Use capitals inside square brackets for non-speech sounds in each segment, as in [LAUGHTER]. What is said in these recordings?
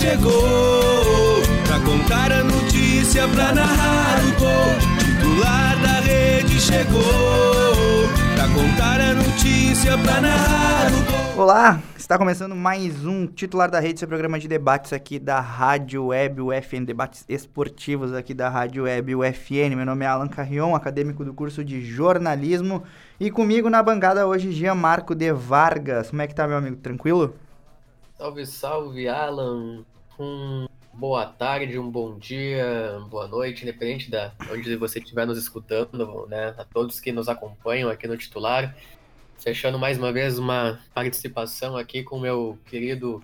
Chegou pra contar a notícia, pra narrar o gol. Titular da rede chegou pra contar a notícia, pra narrar o gol. Olá, está começando mais um titular da rede, seu programa de debates aqui da Rádio Web UFN, debates esportivos aqui da Rádio Web UFN. Meu nome é Alan Carrion, acadêmico do curso de jornalismo, e comigo na bancada hoje Jean Marco de Vargas. Como é que tá, meu amigo? Tranquilo? Salve, salve, Alan. Um boa tarde, um bom dia, boa noite, independente da onde você estiver nos escutando, né? A todos que nos acompanham aqui no titular. Fechando mais uma vez uma participação aqui com meu querido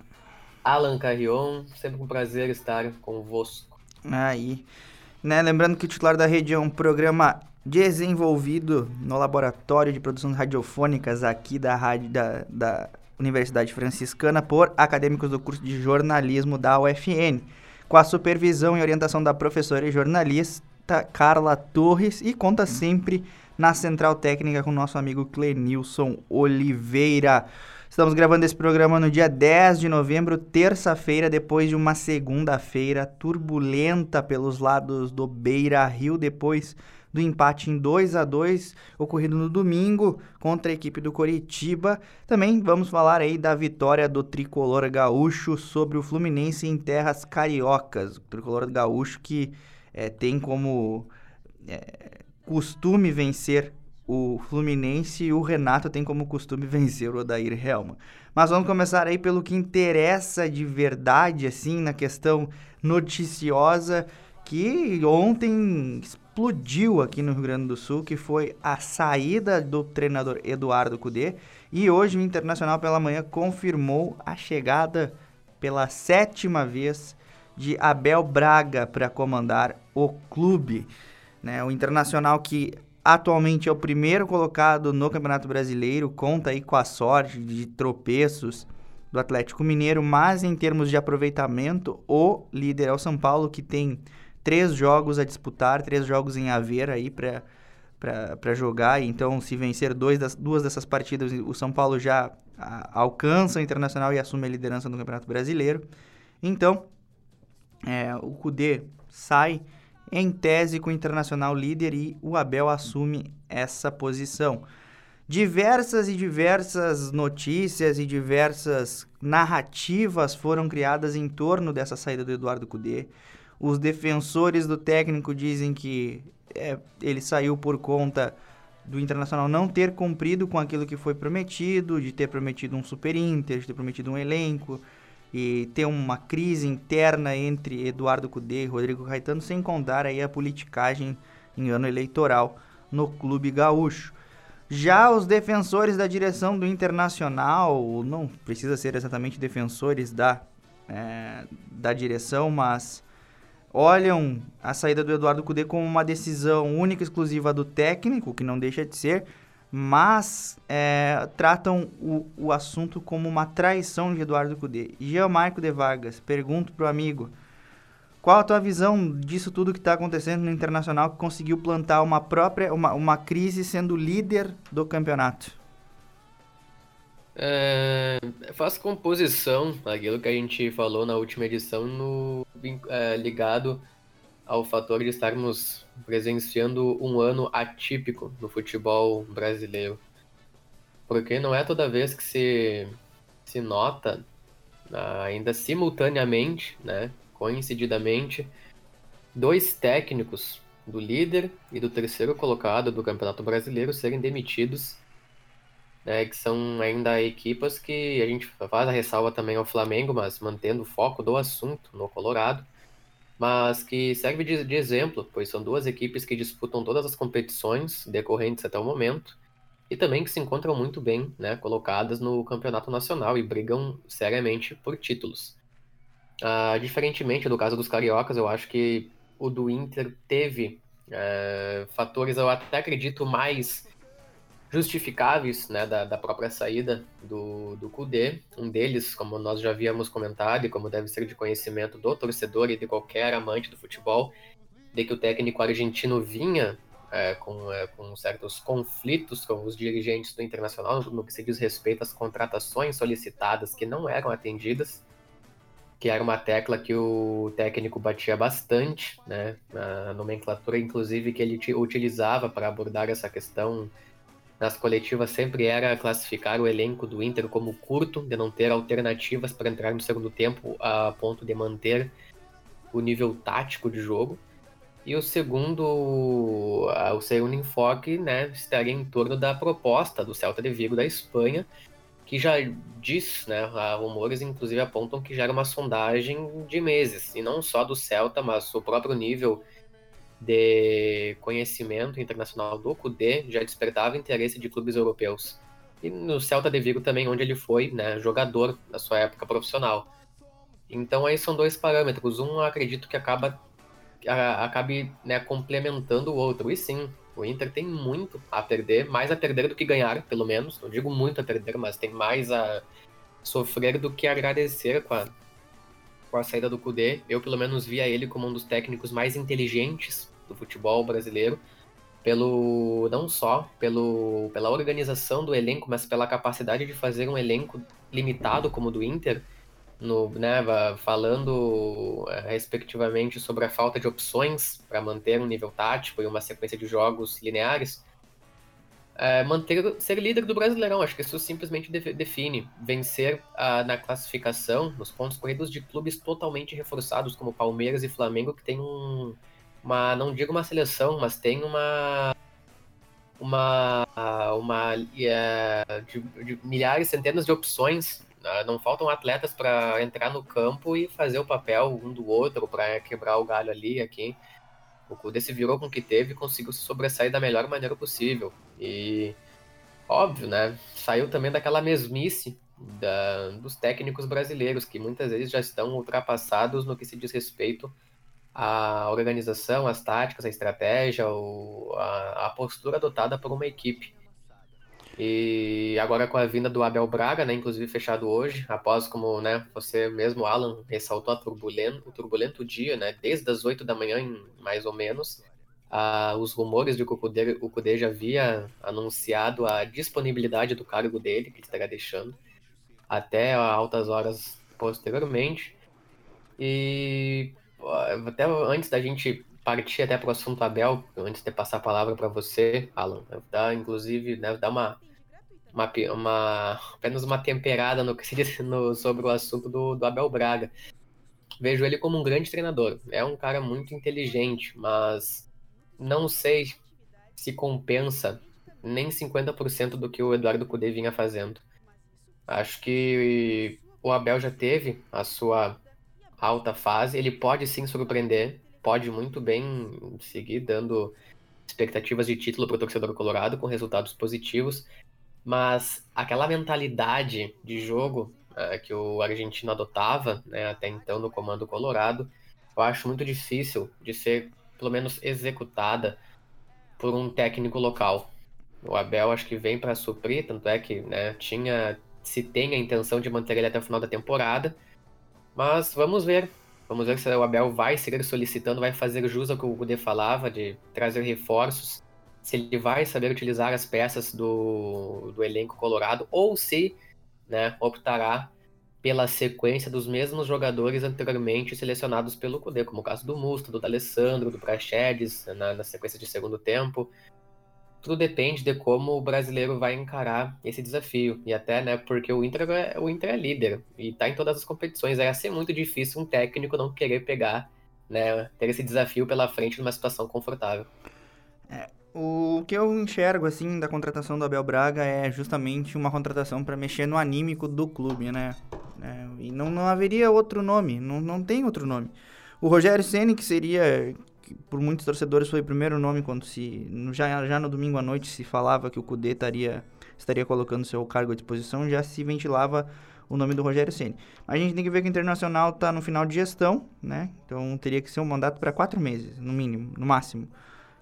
Alan Carrion. Sempre um prazer estar convosco. Aí. Né, lembrando que o titular da rede é um programa desenvolvido no Laboratório de Produções Radiofônicas aqui da, rádio, da, da Universidade Franciscana por acadêmicos do curso de jornalismo da UFN, com a supervisão e orientação da professora e jornalista Carla Torres e conta sempre na central técnica com nosso amigo Clenilson Oliveira. Estamos gravando esse programa no dia 10 de novembro, terça-feira, depois de uma segunda-feira turbulenta pelos lados do Beira Rio, depois do empate em 2 a 2 ocorrido no domingo contra a equipe do Coritiba. Também vamos falar aí da vitória do tricolor gaúcho sobre o Fluminense em terras cariocas. O tricolor gaúcho que é, tem como é, costume vencer o Fluminense e o Renato tem como costume [LAUGHS] vencer o Odair Helma. Mas vamos começar aí pelo que interessa de verdade, assim, na questão noticiosa, que ontem explodiu aqui no Rio Grande do Sul, que foi a saída do treinador Eduardo Cudê. E hoje o Internacional pela manhã confirmou a chegada pela sétima vez de Abel Braga para comandar o clube. Né? O Internacional que atualmente é o primeiro colocado no Campeonato Brasileiro, conta aí com a sorte de tropeços do Atlético Mineiro, mas em termos de aproveitamento, o líder é o São Paulo, que tem três jogos a disputar, três jogos em haver aí para jogar. Então, se vencer dois das, duas dessas partidas, o São Paulo já a, alcança o Internacional e assume a liderança do Campeonato Brasileiro. Então, é, o Cudê sai em tese com o Internacional líder e o Abel assume essa posição. Diversas e diversas notícias e diversas narrativas foram criadas em torno dessa saída do Eduardo Cudê. Os defensores do técnico dizem que é, ele saiu por conta do Internacional não ter cumprido com aquilo que foi prometido, de ter prometido um super Inter, de ter prometido um elenco, e ter uma crise interna entre Eduardo Cudê e Rodrigo Caetano, sem contar aí a politicagem em ano eleitoral no clube gaúcho. Já os defensores da direção do Internacional, não precisa ser exatamente defensores da, é, da direção, mas olham a saída do Eduardo Cudê como uma decisão única e exclusiva do técnico, que não deixa de ser, mas é, tratam o, o assunto como uma traição de Eduardo Cudê. Jean Marco de Vargas, pergunto pro amigo, qual a tua visão disso tudo que está acontecendo no Internacional que conseguiu plantar uma própria, uma, uma crise sendo líder do campeonato? É, faz composição, aquilo que a gente falou na última edição, no, é, ligado ao fator de estarmos presenciando um ano atípico no futebol brasileiro. Porque não é toda vez que se, se nota, ainda simultaneamente, né, coincididamente, dois técnicos do líder e do terceiro colocado do Campeonato Brasileiro serem demitidos, né, que são ainda equipas que a gente faz a ressalva também ao Flamengo, mas mantendo o foco do assunto no Colorado, mas que serve de, de exemplo, pois são duas equipes que disputam todas as competições decorrentes até o momento e também que se encontram muito bem né, colocadas no campeonato nacional e brigam seriamente por títulos. Uh, diferentemente do caso dos cariocas, eu acho que o do Inter teve uh, fatores, eu até acredito, mais justificáveis né, da, da própria saída do, do Kudê. Um deles, como nós já havíamos comentado, e como deve ser de conhecimento do torcedor e de qualquer amante do futebol, de que o técnico argentino vinha é, com, é, com, certos conflitos com os dirigentes do Internacional no que se diz respeito às contratações solicitadas que não eram atendidas, que era uma tecla que o técnico batia bastante, né, nomenclatura inclusive que ele utilizava para abordar essa questão nas coletivas sempre era classificar o elenco do Inter como curto, de não ter alternativas para entrar no segundo tempo a ponto de manter o nível tático de jogo. E o segundo, o segundo enfoque, né, estaria em torno da proposta do Celta de Vigo da Espanha, que já diz, né, rumores inclusive apontam que já era uma sondagem de meses, e não só do Celta, mas o próprio nível de conhecimento internacional do Cudê já despertava interesse de clubes europeus. E no Celta de Vigo também, onde ele foi né, jogador na sua época profissional. Então aí são dois parâmetros. Um acredito que acaba a, acabe né, complementando o outro. E sim, o Inter tem muito a perder, mais a perder do que ganhar, pelo menos. Não digo muito a perder, mas tem mais a sofrer do que agradecer com a, com a saída do Kudê. Eu, pelo menos, via ele como um dos técnicos mais inteligentes do futebol brasileiro. Pelo não só pelo, pela organização do elenco, mas pela capacidade de fazer um elenco limitado como o do Inter, no, né, falando é, respectivamente sobre a falta de opções para manter um nível tático e uma sequência de jogos lineares, é, manter ser líder do Brasileirão. Acho que isso simplesmente define vencer na classificação nos pontos corridos de clubes totalmente reforçados como Palmeiras e Flamengo que tem um, uma não digo uma seleção, mas tem uma uma uma é, de, de milhares, centenas de opções ah, não faltam atletas para entrar no campo e fazer o papel um do outro para quebrar o galho ali aqui. O Kudê se virou com o que teve e conseguiu se sobressair da melhor maneira possível. E óbvio, né? Saiu também daquela mesmice da, dos técnicos brasileiros, que muitas vezes já estão ultrapassados no que se diz respeito à organização, às táticas, à estratégia, ou a, a postura adotada por uma equipe. E agora com a vinda do Abel Braga, né, inclusive fechado hoje, após como né, você mesmo, Alan, ressaltou a turbulento, o turbulento dia, né, desde as 8 da manhã, mais ou menos, ah, os rumores de que o o Kudê já havia anunciado a disponibilidade do cargo dele, que ele estaria deixando, até altas horas posteriormente. E até antes da gente partir até para o assunto Abel, antes de passar a palavra para você, Alan, dar, inclusive, né, dar uma, uma, uma, apenas uma temperada no que se no, sobre o assunto do, do Abel Braga. Vejo ele como um grande treinador. É um cara muito inteligente, mas não sei se compensa nem 50% do que o Eduardo Cudê vinha fazendo. Acho que o Abel já teve a sua alta fase, ele pode sim surpreender, pode muito bem seguir dando expectativas de título para o torcedor colorado com resultados positivos, mas aquela mentalidade de jogo uh, que o argentino adotava né, até então no comando colorado, eu acho muito difícil de ser, pelo menos, executada por um técnico local. O Abel acho que vem para suprir, tanto é que né, tinha, se tem a intenção de manter ele até o final da temporada, mas vamos ver. Vamos ver se o Abel vai seguir solicitando, vai fazer jus ao que o Gude falava, de trazer reforços, se ele vai saber utilizar as peças do, do elenco colorado, ou se né, optará pela sequência dos mesmos jogadores anteriormente selecionados pelo Cudê, como o caso do Musto, do D'Alessandro, do Praxedes, na, na sequência de segundo tempo tudo depende de como o brasileiro vai encarar esse desafio. E até, né, porque o Inter é, o Inter é líder e tá em todas as competições. Ia ser muito difícil um técnico não querer pegar, né, ter esse desafio pela frente numa situação confortável. É, o que eu enxergo, assim, da contratação do Abel Braga é justamente uma contratação para mexer no anímico do clube, né? É, e não, não haveria outro nome, não, não tem outro nome. O Rogério Ceni que seria que por muitos torcedores foi o primeiro nome quando se já, já no domingo à noite se falava que o Cudê estaria estaria colocando seu cargo à disposição, já se ventilava o nome do Rogério Ceni. A gente tem que ver que o Internacional está no final de gestão, né? Então teria que ser um mandato para quatro meses, no mínimo, no máximo,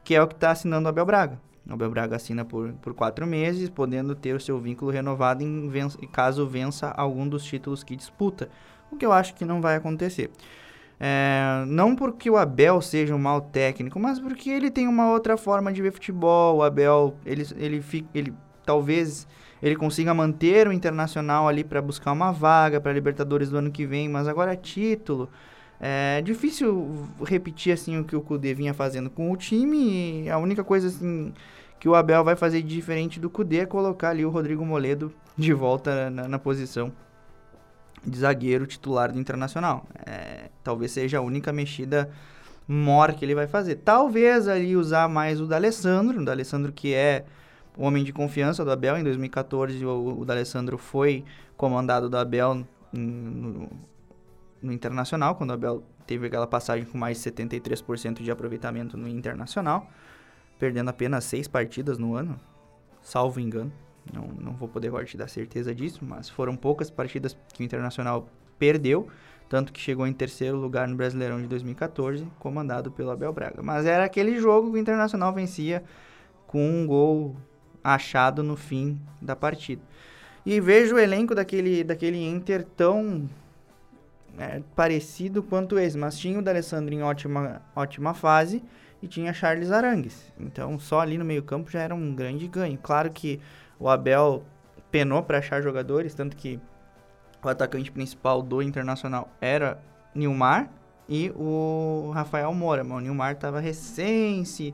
que é o que está assinando o Abel Braga. O Abel Braga assina por, por quatro meses, podendo ter o seu vínculo renovado em vença, caso vença algum dos títulos que disputa, o que eu acho que não vai acontecer. É, não porque o Abel seja um mau técnico, mas porque ele tem uma outra forma de ver futebol. O Abel, ele, ele, ele, ele talvez ele consiga manter o Internacional ali para buscar uma vaga para Libertadores do ano que vem, mas agora título. É difícil repetir assim o que o Cudê vinha fazendo com o time. a única coisa assim que o Abel vai fazer diferente do Cudê é colocar ali o Rodrigo Moledo de volta na, na posição de zagueiro titular do Internacional. É, talvez seja a única mexida maior que ele vai fazer. Talvez ali usar mais o D'Alessandro, o D'Alessandro que é homem de confiança do Abel. Em 2014, o, o D'Alessandro foi comandado do Abel no, no, Internacional, quando o Abel teve aquela passagem com mais de 73% de aproveitamento no Internacional, perdendo apenas seis partidas no ano, salvo engano. Não, não vou poder te dar certeza disso, mas foram poucas partidas que o Internacional perdeu, tanto que chegou em terceiro lugar no Brasileirão de 2014, comandado pelo Abel Braga. Mas era aquele jogo que o Internacional vencia com um gol achado no fim da partida. E vejo o elenco daquele, daquele Inter tão é, parecido quanto esse, mas tinha o D'Alessandro em ótima, ótima fase e tinha Charles Arangues. Então, só ali no meio-campo já era um grande ganho. Claro que o Abel penou para achar jogadores, tanto que o atacante principal do Internacional era Nilmar e o Rafael Moura. Mas o Nilmar estava recém se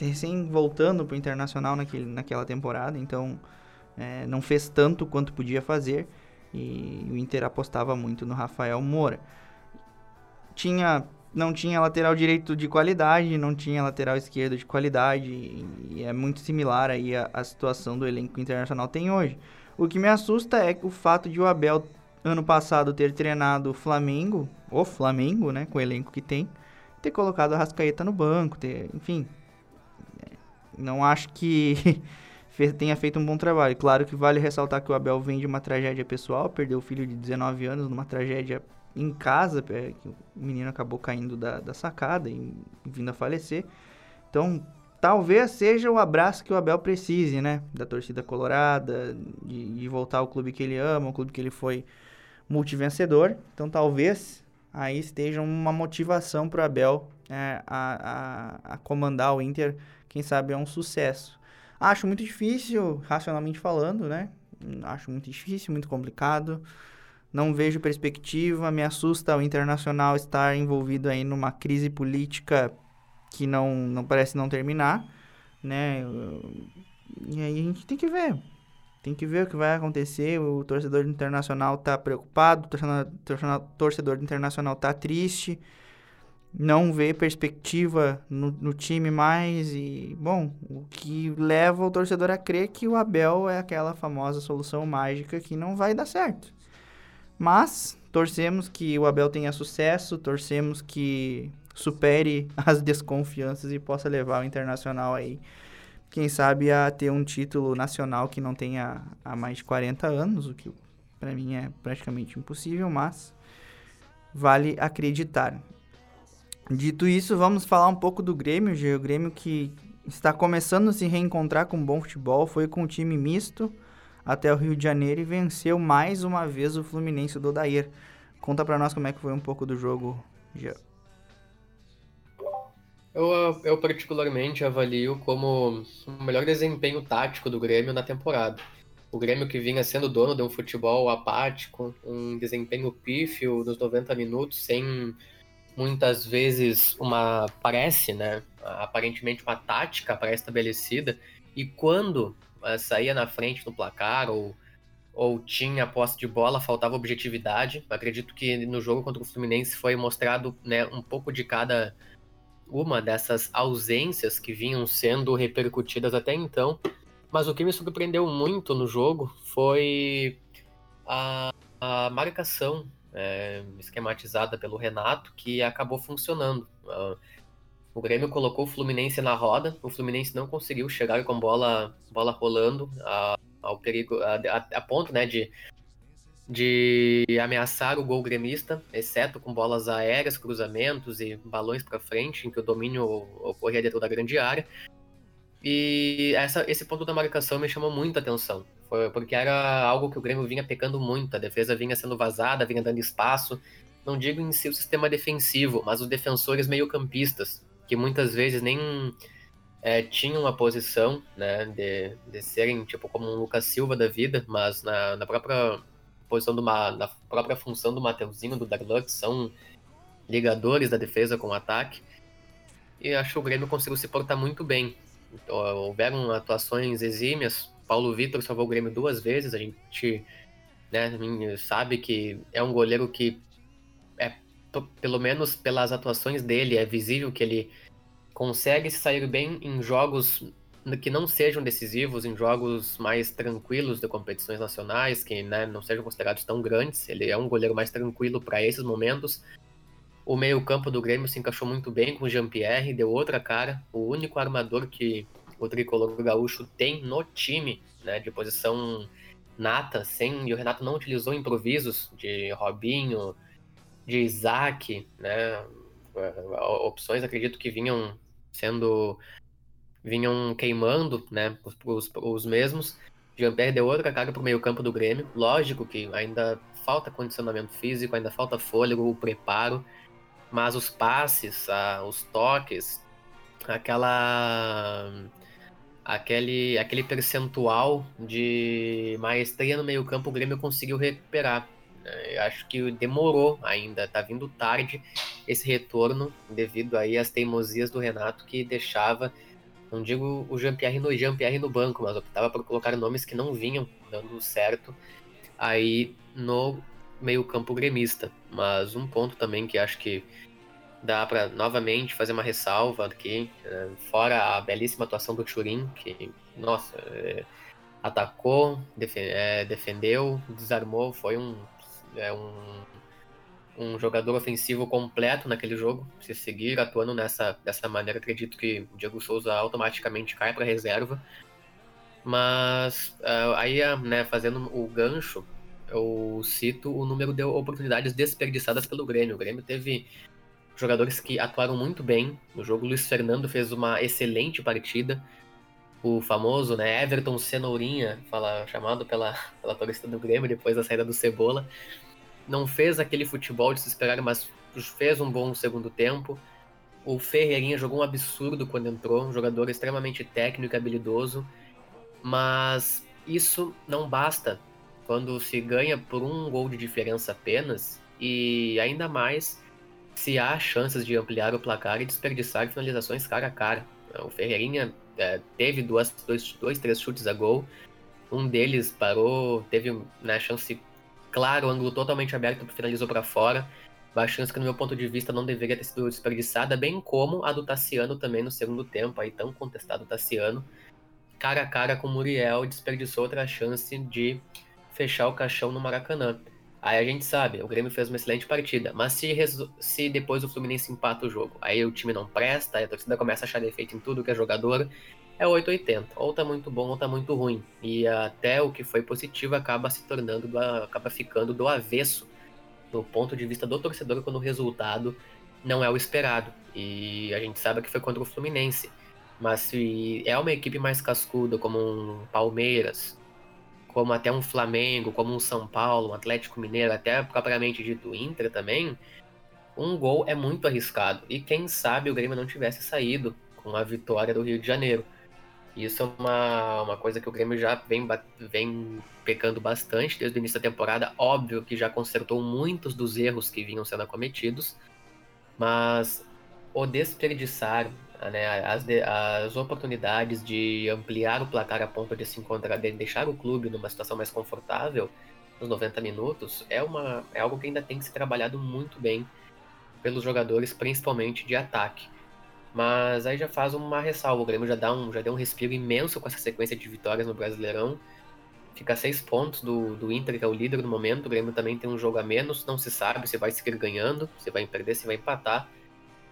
recém voltando para o Internacional naquele, naquela temporada, então é, não fez tanto quanto podia fazer e o Inter apostava muito no Rafael Moura. Tinha, não tinha lateral direito de qualidade, não tinha lateral esquerdo de qualidade e é muito similar aí a, a situação do elenco internacional tem hoje. O que me assusta é o fato de o Abel ano passado ter treinado o Flamengo, o Flamengo, né, com o elenco que tem, ter colocado a Rascaeta no banco, ter, enfim, não acho que [LAUGHS] tenha feito um bom trabalho. Claro que vale ressaltar que o Abel vem de uma tragédia pessoal, perdeu o filho de 19 anos numa tragédia em casa, é, que o menino acabou caindo da, da sacada e vindo a falecer. Então, talvez seja o abraço que o Abel precise, né? Da torcida colorada, de, de voltar ao clube que ele ama, o clube que ele foi multivencedor. Então, talvez aí esteja uma motivação para o Abel é, a, a, a comandar o Inter quem sabe é um sucesso. Acho muito difícil, racionalmente falando, né? Acho muito difícil, muito complicado. Não vejo perspectiva, me assusta o internacional estar envolvido aí numa crise política que não, não parece não terminar, né? E aí a gente tem que ver. Tem que ver o que vai acontecer. O torcedor internacional tá preocupado, o torcedor, torcedor internacional tá triste não vê perspectiva no, no, time mais e, bom, o que leva o torcedor a crer que o Abel é aquela famosa solução mágica que não vai dar certo. Mas torcemos que o Abel tenha sucesso, torcemos que supere [LAUGHS] as desconfianças e possa levar o Internacional aí, quem sabe, a ter um título nacional que não tenha há mais de 40 anos, o que para mim é praticamente impossível, mas vale acreditar. Dito isso, vamos falar um pouco do Grêmio. O Grêmio que está começando a se reencontrar com bom futebol, foi com um time misto até o Rio de Janeiro e venceu mais uma vez o Fluminense do Odair. Conta para nós como é que foi um pouco do jogo. Eu, eu particularmente avalio como o melhor desempenho tático do Grêmio na temporada. O Grêmio que vinha sendo dono de um futebol apático, um desempenho pífio nos 90 minutos, sem muitas vezes uma parece, né, aparentemente uma tática pré-estabelecida e quando saía na frente no placar ou ou tinha posse de bola, faltava objetividade. Acredito que no jogo contra o Fluminense foi mostrado né, um pouco de cada uma dessas ausências que vinham sendo repercutidas até então. Mas o que me surpreendeu muito no jogo foi a, a marcação é, esquematizada pelo Renato que acabou funcionando. Uh, O Grêmio colocou o Fluminense na roda, o Fluminense não conseguiu chegar com bola, bola rolando a, ao perigo, a, a, ponto né, de, de ameaçar o gol gremista, exceto com bolas aéreas, cruzamentos e balões para frente, em que o domínio ocorria dentro da grande área. E essa, esse ponto da marcação me chamou muita atenção. Foi porque era algo que o Grêmio vinha pecando muito. A defesa vinha sendo vazada, vinha dando espaço. Não digo em si o sistema defensivo, mas os defensores meio-campistas, que muitas vezes nem é, tinham a posição né, de, de serem tipo como um Lucas Silva da vida, mas na, na própria posição do na própria função do Mateuzinho, do Darlan, que são ligadores da defesa com o ataque. E acho que o Grêmio conseguiu se portar muito bem. Então, houveram atuações exímias. Paulo Vitor salvou o Grêmio duas vezes. A gente né, sabe que é um goleiro que, pelo menos pelas atuações dele, é visível que ele consegue sair bem em jogos que não sejam decisivos, em jogos mais tranquilos de competições nacionais, que né, não sejam considerados tão grandes. Ele é um goleiro mais tranquilo para esses momentos. O meio-campo do Grêmio se encaixou muito bem com o Jean-Pierre, deu outra cara. O único armador que o tricolor gaúcho tem no time, né, de posição nata, sem, e o Renato não utilizou improvisos de Robinho, de Isaac, né, opções acredito que vinham sendo vinham queimando, né, os, os mesmos. Jean-Pierre deu outra cara pro meio campo do Grêmio. Lógico que ainda falta condicionamento físico, ainda falta fôlego, o preparo mas os passes, os toques, aquela aquele aquele percentual de maestria no meio-campo o Grêmio conseguiu recuperar. Eu acho que demorou ainda, tá vindo tarde esse retorno devido aí às teimosias do Renato que deixava, não digo o Jean-Pierre no Jean-Pierre no banco, mas optava por colocar nomes que não vinham dando certo aí no meio-campo gremista. Mas um ponto também que acho que dá para novamente fazer uma ressalva aqui, é, fora a belíssima atuação do Turin, que, nossa, é, atacou, é, defendeu, desarmou, foi um, é, um, um jogador ofensivo completo naquele jogo. Se seguir atuando nessa, dessa maneira, acredito que o Diego Souza automaticamente cai para reserva. Mas uh, aí, né, fazendo o gancho, eu cito o número de oportunidades desperdiçadas pelo Grêmio. O Grêmio teve jogadores que atuaram muito bem no jogo. Luiz Fernando fez uma excelente partida. O famoso, né, Everton Cenourinha, fala, chamado pela, pela torcida do Grêmio depois da saída do Cebola, não fez aquele futebol de se esperar, mas fez um bom segundo tempo. O Ferreirinha jogou um absurdo quando entrou, um jogador extremamente técnico e habilidoso, mas isso não basta quando se ganha por um gol de diferença apenas, e ainda mais se há chances de ampliar o placar e desperdiçar finalizações cara a cara. O Ferreirinha é, teve duas, dois, dois, três chutes a gol, um deles parou, teve né, chance clara, o ângulo totalmente aberto, finalizou para fora. Uma chance que, no meu ponto de vista, não deveria ter sido desperdiçada, bem como a do Tassiano também no segundo tempo, aí tão contestado Tassiano. Cara a cara com o Muriel, desperdiçou outra chance de fechar o caixão no Maracanã. Aí a gente sabe, o Grêmio fez uma excelente partida, mas se, se depois o Fluminense empata o jogo, aí o time não presta, aí a torcida começa a achar defeito em tudo que é jogador, é 880. Ou tá muito bom ou tá muito ruim. E até o que foi positivo acaba se tornando, do, acaba ficando do avesso do ponto de vista do torcedor quando o resultado não é o esperado. E a gente sabe que foi contra o Fluminense. Mas se é uma equipe mais cascuda, como um Palmeiras, como até um Flamengo, como um São Paulo, um Atlético Mineiro, até propriamente dito Inter também, um gol é muito arriscado. E quem sabe o Grêmio não tivesse saído com a vitória do Rio de Janeiro. Isso é uma, uma coisa que o Grêmio já vem, vem pecando bastante desde o início da temporada. Óbvio que já consertou muitos dos erros que vinham sendo cometidos, mas o desperdiçar né, as, as oportunidades de ampliar o placar a ponto de se encontrar, de deixar o clube numa situação mais confortável nos 90 minutos, é, uma, é algo que ainda tem que ser trabalhado muito bem pelos jogadores, principalmente de ataque. Mas aí já faz uma ressalva, o Grêmio já, dá um, já deu um respiro imenso com essa sequência de vitórias no Brasileirão. Fica a seis pontos do, do Inter, que é o líder no momento. O Grêmio também tem um jogo a menos, não se sabe se vai seguir ganhando, se vai perder, se vai empatar.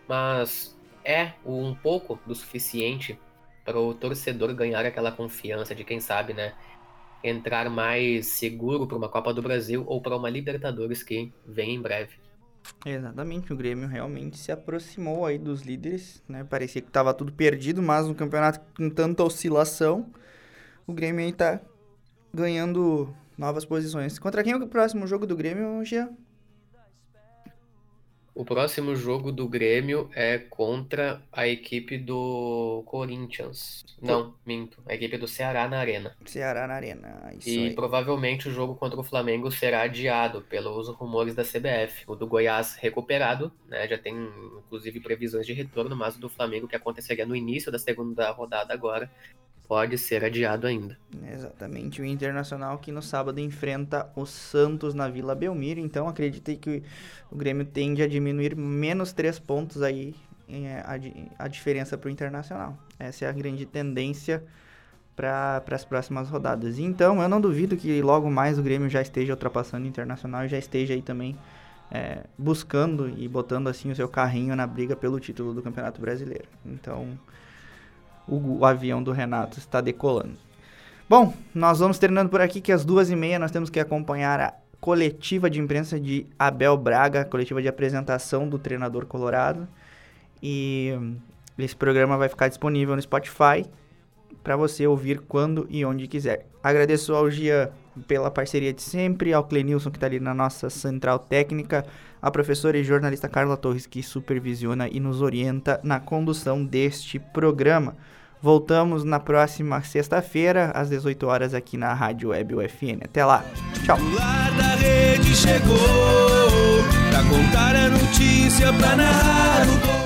Mas é um pouco do suficiente para o torcedor ganhar aquela confiança de quem sabe, né? Entrar mais seguro para uma Copa do Brasil ou para uma Libertadores que vem em breve. Exatamente, o Grêmio realmente se aproximou aí dos líderes, né? Parecia que estava tudo perdido, mas no campeonato com tanta oscilação, o Grêmio aí tá ganhando novas posições. Contra quem é o próximo jogo do Grêmio, Jean? O próximo jogo do Grêmio é contra a equipe do Corinthians. Não, minto. A equipe do Ceará na Arena. Ceará na Arena. Isso e aí. provavelmente o jogo contra o Flamengo será adiado pelos rumores da CBF. O do Goiás recuperado, né? Já tem inclusive previsões de retorno, mas o do Flamengo que aconteceria no início da segunda rodada agora pode ser adiado ainda. Exatamente, o Internacional que no sábado enfrenta o Santos na Vila Belmiro, então acreditei que o Grêmio tende a diminuir menos três pontos aí é, a, a diferença para o Internacional. Essa é a grande tendência para as próximas rodadas. Então, eu não duvido que logo mais o Grêmio já esteja ultrapassando o Internacional e já esteja aí também é, buscando e botando assim o seu carrinho na briga pelo título do Campeonato Brasileiro. Então, o, o avião do Renato está decolando. Bom, nós vamos terminando por aqui, que às duas e meia nós temos que acompanhar a coletiva de imprensa de Abel Braga, coletiva de apresentação do treinador colorado. E esse programa vai ficar disponível no Spotify para você ouvir quando e onde quiser. Agradeço ao Gia pela parceria de sempre, ao Clenilson que está ali na nossa central técnica, a professora e jornalista Carla Torres que supervisiona e nos orienta na condução deste programa. Voltamos na próxima sexta-feira, às 18 horas, aqui na Rádio Web UFN. Até lá. Tchau. o.